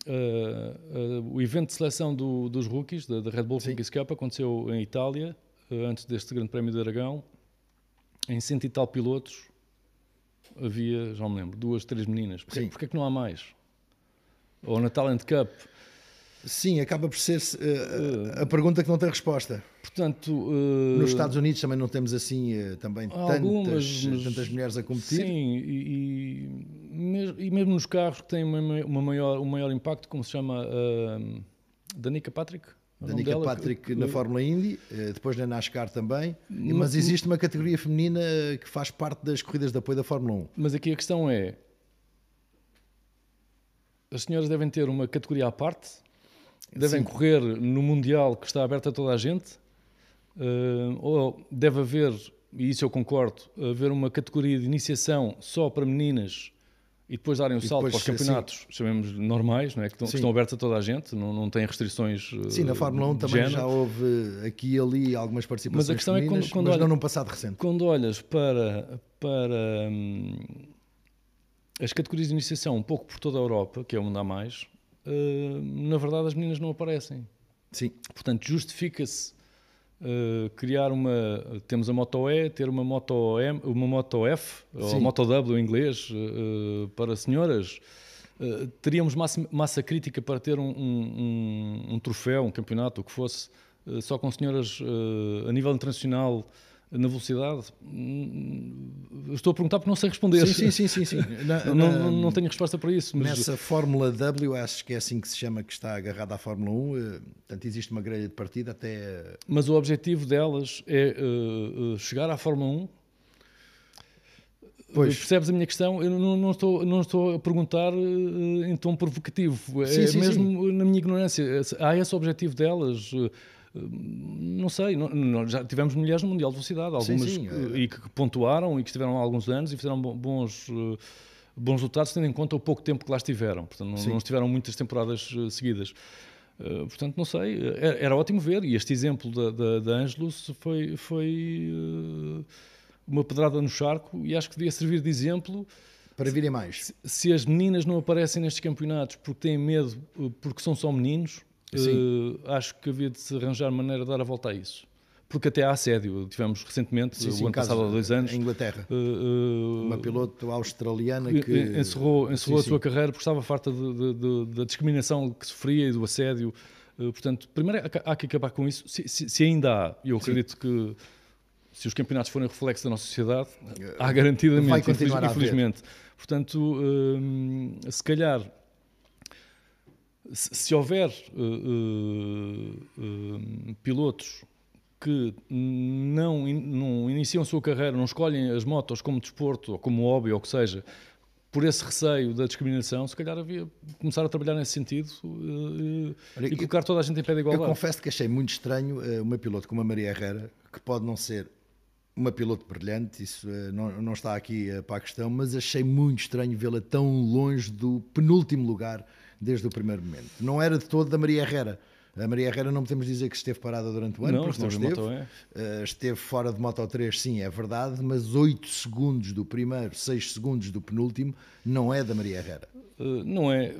uh, uh, o evento de seleção do, dos rookies, da, da Red Bull. Rookies Cup, aconteceu em Itália, antes deste Grande Prémio de Aragão. Em cento e tal pilotos, havia, já me lembro, duas, três meninas. Porquê, porquê é que não há mais? Ou na Talent Cup, Sim, acaba por ser uh, a pergunta que não tem resposta. Portanto, uh, nos Estados Unidos também não temos assim uh, também algumas, tantas, tantas mulheres a competir. Sim, e, e, e, mesmo nos carros que têm uma, uma maior, um maior impacto, como se chama uh, Danica Patrick. Danica Patrick que, na Fórmula Indy, depois na NASCAR também, no, mas existe uma categoria feminina que faz parte das corridas de apoio da Fórmula 1. Mas aqui a questão é: as senhoras devem ter uma categoria à parte devem Sim. correr no Mundial que está aberto a toda a gente, uh, ou deve haver, e isso eu concordo, haver uma categoria de iniciação só para meninas e depois darem o salto para os campeonatos, sim. chamemos normais, não é? que, estão, que estão abertos a toda a gente, não, não têm restrições. Sim, na Fórmula 1 também género. já houve aqui e ali algumas participações. Mas a questão é quando, quando mas olha, não num passado recente. Quando olhas para, para hum, as categorias de iniciação um pouco por toda a Europa, que é onde há mais, uh, na verdade as meninas não aparecem. Sim. Portanto, justifica-se uh, criar uma. Temos a Moto E, ter uma Moto M, uma Moto F, Sim. ou Moto W em inglês, uh, para senhoras. teríamos massa, massa, crítica para ter um, um, um, troféu, um campeonato, o que fosse, só com senhoras a nível internacional na velocidade? Estou a perguntar porque não sei responder. Sim, sim, sim. sim, sim. Não, não, não, tenho resposta para isso. Mas... Nessa Fórmula W, acho que é assim que se chama, que está agarrada à Fórmula 1, eh, portanto existe uma grelha de partida até... Eh, mas o objetivo delas é uh, chegar à Fórmula 1 Pois. Percebes a minha questão? Eu não, não, estou, não estou a perguntar uh, em tom provocativo. Sim, é sim, mesmo na minha ignorância. Há esse objetivo delas. Uh, não sei, não, já tivemos mulheres no Mundial de Velocidade, algumas sim, sim, é. e que pontuaram e que estiveram há alguns anos e fizeram bons, eh, bons resultados, tendo em conta o pouco tempo que lá estiveram. Portanto, não, não estiveram muitas temporadas eh, seguidas. Uh, portanto, não sei, era, era, ótimo ver. E este exemplo da, da, da Angelus foi, foi uh, uma pedrada no charco e acho que devia servir de exemplo para virem mais. Se, se, as meninas não aparecem nestes campeonatos porque têm medo, porque são só meninos, Uh, acho que havia de se arranjar maneira de dar a volta a isso. Porque até há assédio. Tivemos recentemente, sim, sim, o ano passado, há dois anos. Em Inglaterra. Uh, uh, uma piloto australiana que. Encerrou, encerrou sim, a sua carreira porque estava farta da discriminação que sofria e do assédio. portanto, primeiro há que acabar com isso. Se, se, se ainda há, e eu acredito que se os campeonatos forem reflexo da nossa sociedade, há garantidamente, Vai continuar infelizmente. Portanto, se calhar se, houver uh, pilotos que não, in, não iniciam a sua carreira, não escolhem as motos como desporto ou como hobby ou o que seja, por esse receio da discriminação, se calhar havia começar a trabalhar nesse sentido uh, Olha, e colocar toda a gente em pé de igualdade. Eu confesso que achei muito estranho uh, uma piloto como a Maria Herrera, que pode não ser uma piloto brilhante, isso uh, não, não está aqui para a questão, mas achei muito estranho vê-la tão longe do penúltimo lugar desde o primeiro momento. Não era de todo da Maria Herrera. A Maria Herrera não podemos dizer que esteve parada durante o ano, não, porque não esteve. Uh, esteve fora de Moto 3, sim, é verdade, mas 8 segundos do primeiro, 6 segundos do penúltimo, não é da Maria Herrera. Uh, não é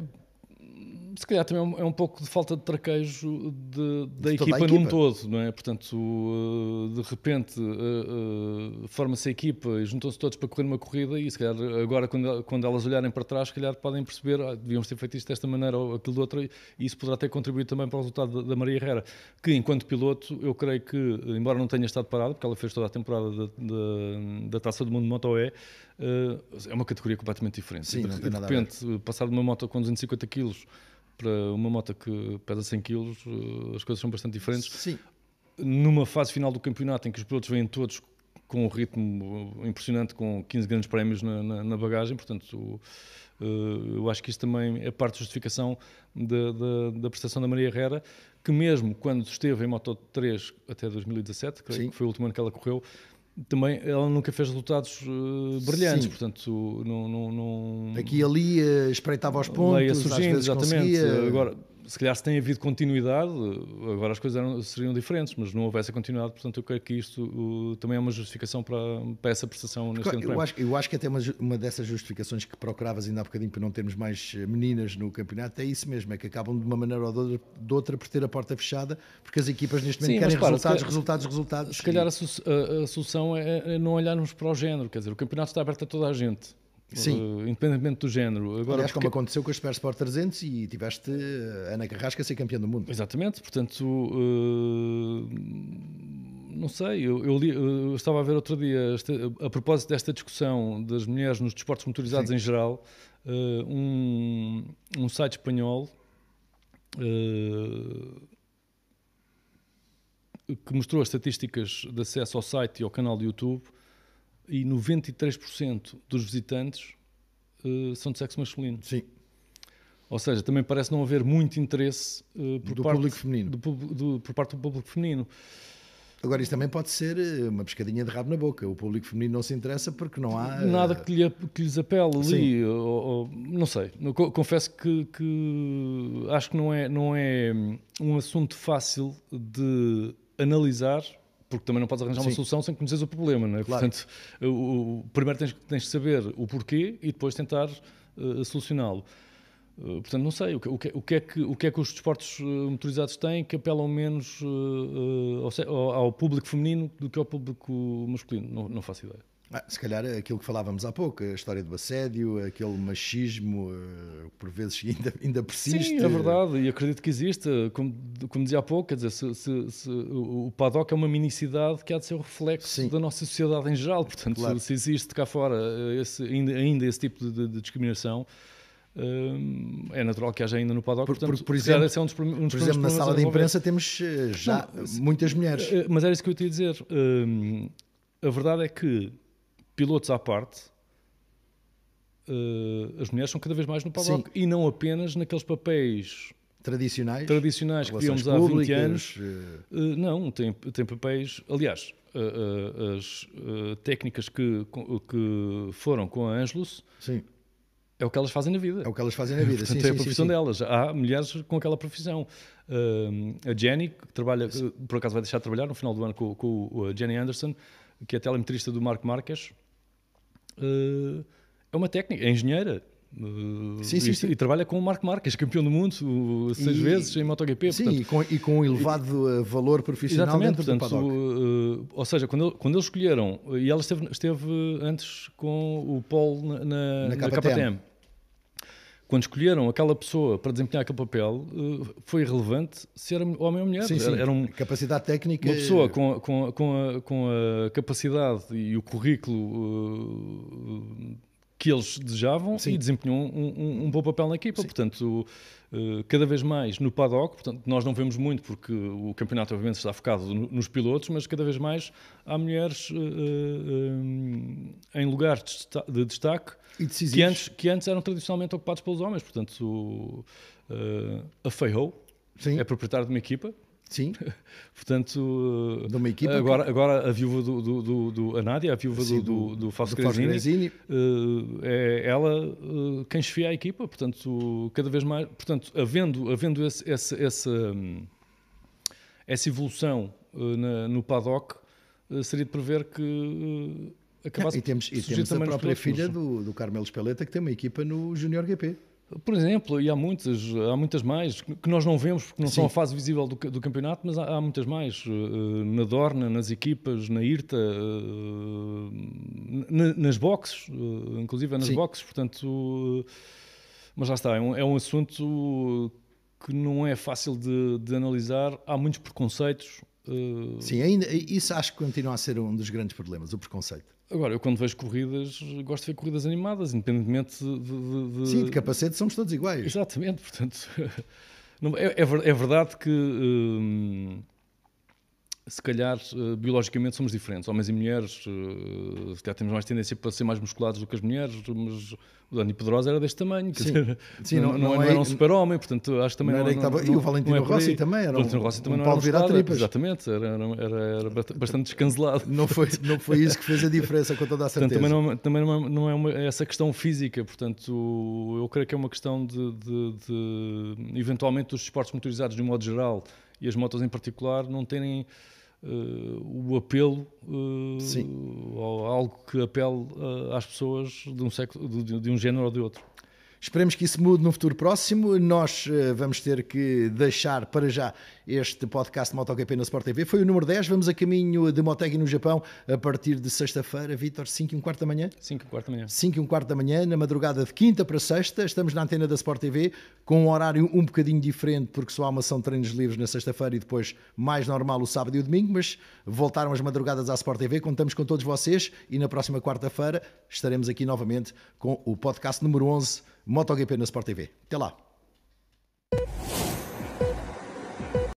se calhar também é um, é pouco de falta de traquejo de, da de equipa, equipa num todo, não é? Portanto, uh, de repente uh, uh, forma-se a equipa e juntam-se todos para correr uma corrida e se calhar agora quando, quando elas olharem para trás, se calhar podem perceber, ah, devíamos ter feito isto desta maneira ou aquilo de outra e isso poderá ter contribuído também para o resultado da, Maria Herrera, que enquanto piloto eu creio que, embora não tenha estado parado, porque ela fez toda a temporada da, da, da Taça do Mundo Moto E, é uma categoria completamente diferente. Sim, de, de repente, passar de uma moto com 250 kg para uma moto que pesa 100 kg, eh, as coisas são bastante diferentes. Sim. Numa fase final do campeonato em que os pilotos vêm todos com um ritmo impressionante, com 15 grandes prémios na, na, na bagagem, portanto, uh, eu acho que isso também é parte da justificação da, da, da prestação da Maria Herrera, que mesmo quando esteve em Moto 3 até 2017, creio que foi o último ano que ela correu, também ela nunca fez resultados uh, brilhantes, Sim. portanto não, não, não, Aqui e ali uh, espreitava os pontos, surgindo, às vezes exatamente. Conseguia... Agora, se calhar se tem havido continuidade, agora as coisas eram, seriam diferentes, mas não houvesse continuidade, portanto eu creio que isto também é uma justificação para, para essa prestação neste claro, eu acho, eu acho que até uma, uma dessas justificações que procuravas ainda há bocadinho para não termos mais eh, meninas no campeonato é isso mesmo, é que acabam de uma maneira ou de outra, de outra por ter a porta fechada, porque as equipas neste momento Sim, querem para, resultados, resultados, resultados. Se calhar a, a, a solução é, é não olharmos para o género, quer dizer, o campeonato está aberto a toda a gente. Sim. Uh, independentemente do género. Agora, Aliás, porque... como aconteceu com a Super Sport 300 e tiveste a Ana Carrasca a ser campeã do mundo. Exatamente, portanto, uh, não sei, eu, eu, li, eu, estava a ver outro dia, este, a propósito desta discussão das mulheres nos desportos motorizados Sim. em geral, uh, um, um site espanhol que mostrou as estatísticas de acesso ao site e ao canal do YouTube e 93% dos visitantes uh, são de sexo masculino. Sim. Ou seja, também parece não haver muito interesse uh, por do parte, público feminino. Do, do, por parte do público feminino. Agora, isso também pode ser eh, uma pescadinha de rabo na boca. O público feminino não se interessa porque não há. Nada que, lhe, que lhes apele ali. Ou, ou, não sei. Confesso que, que, acho que não é, não é um assunto fácil de analisar porque também não podes arranjar Sim. uma solução sem conheceres o problema, não é? Claro. Portanto, o, primeiro tens, tens de saber o porquê e depois tentar uh, solucioná-lo. Uh, portanto, não sei, o que, o, que, o, que é que, o que é que os desportos uh, motorizados têm que apelam menos ao, ao, público feminino do que ao público masculino? Não, não faço ideia. Ah, se calhar aquilo que falávamos há pouco, a história do assédio, aquele machismo, uh, por vezes ainda, ainda persiste. Sim, é verdade, e acredito que existe. Como, como dizia há pouco, quer dizer, se, se, se, o paddock é uma minicidade que há de ser o reflexo Sim. da nossa sociedade em geral. Portanto, claro. se, existe cá fora esse, ainda, ainda esse tipo de, de discriminação, Uh, é natural que haja ainda no paddock. Por, portanto, por, por exemplo, é um dos, um dos por exemplo na sala de imprensa temos já Não, muitas mulheres. Mas era isso que eu te ia dizer. A verdade é que pilotos à parte, uh, as mulheres são cada vez mais no paddock Sim. e não apenas naqueles papéis tradicionais, tradicionais que víamos há 20 anos. Uh, não, tem, tem papéis. Aliás, uh, as técnicas que, que foram com a Angelus. Sim. É o que elas fazem na vida. É o que elas fazem na vida. Portanto, sim, é a profissão sim, delas. Há mulheres com aquela profissão. Uh, a Jenny, que trabalha, por acaso vai deixar de trabalhar no final do ano com, com a Jenny Anderson, que é telemetrista do Marco Marques, uh, é uma técnica, é engenheira. Uh, sim, sim, e, sim. e, trabalha com o Marco Marques, campeão do mundo seis e, vezes em MotoGP. Sim, portanto, e, com, e com elevado valor profissional dentro portanto, do paddock. Uh, ou seja, quando, quando eles escolheram, e ela esteve, esteve antes com o Paul na, na, na, na KTM quando escolheram aquela pessoa para desempenhar aquele papel, eh, foi relevante se era homem ou mulher. Sim, sim. Era um, capacidade técnica. Uma pessoa com, a, com, com, a, com a capacidade e o currículo uh, que eles desejavam sim. e desempenhou um, um, um, bom papel na equipa. Portanto, cada vez mais no paddock, portanto, nós não vemos muito porque o campeonato obviamente está focado nos pilotos, mas cada vez mais há mulheres uh, em lugares de destaque que antes, que antes eram tradicionalmente ocupados pelos homens. Portanto, o, uh, a Feihou é proprietário de uma equipa. Sim. Portanto, de uma equipa agora, que... agora a viúva do, do, do, do a Nádia, a viúva Sim, do, do, do Fausto uh, é ela uh, quem chefia a equipa. Portanto, cada vez mais, portanto, havendo, havendo esse, esse, essa, essa evolução na, no paddock, seria de prever que acabasse e temos, e temos a própria filha do, do Carmelo Espeleta que tem uma equipa no Junior GP. Por exemplo, e há muitas, há muitas mais que nós não vemos porque não Sim. são a fase visível do, do campeonato, mas há, há, muitas mais. Uh, na Dorna, nas equipas, na IRTA, na, nas boxes, uh, inclusive nas Sim. boxes, portanto. mas já está, é um, é um assunto que não é fácil de, de analisar, há muitos preconceitos. Sim, ainda, isso acho que continua a ser um dos grandes problemas, o preconceito. Agora, eu quando vejo corridas, gosto de ver corridas animadas, independentemente de. de, de... Sim, de capacete somos todos iguais. Exatamente, portanto. é, é, é, verdade que. Hum, se calhar uh, biologicamente somos diferentes, homens e mulheres, uh, até temos mais tendência para ser mais musculados do que as mulheres, mas o Dani Pedrosa era deste tamanho, sim. Dizer, Sim, não, não, não, não, é, era um super-homem, portanto acho também não, não, estava, E o Valentino é Rossi também era o Valentino Rossi também um não era virar tripas. Exatamente, era, era, era, bastante descancelado. Não foi, não foi isso que fez a diferença, com toda a certeza. Portanto, também não, também não é, não é uma, essa questão física, portanto eu creio que é uma questão de, de, de eventualmente dos esportes motorizados de um modo geral e as motos em particular não terem uh, o apelo uh, ou algo que apele uh, às pessoas de um, sexo, de, de um género ou de outro. Esperemos que isso mude no futuro próximo. Nós uh, vamos ter que deixar para já este podcast de MotoGP na Sport TV. Foi o número 10. Vamos a caminho de Motegi no Japão a partir de sexta-feira. Vítor, 5 e um quarto da manhã? 5 e um quarto da manhã. 5 e um quarto da manhã, na madrugada de quinta para sexta. Estamos na antena da Sport TV com um horário um bocadinho diferente, porque só há uma ação de treinos livres na sexta-feira e depois mais normal o sábado e o domingo. Mas voltaram as madrugadas à Sport TV. Contamos com todos vocês e na próxima quarta-feira estaremos aqui novamente com o podcast número 11 MotoGP na Sport TV. Até lá!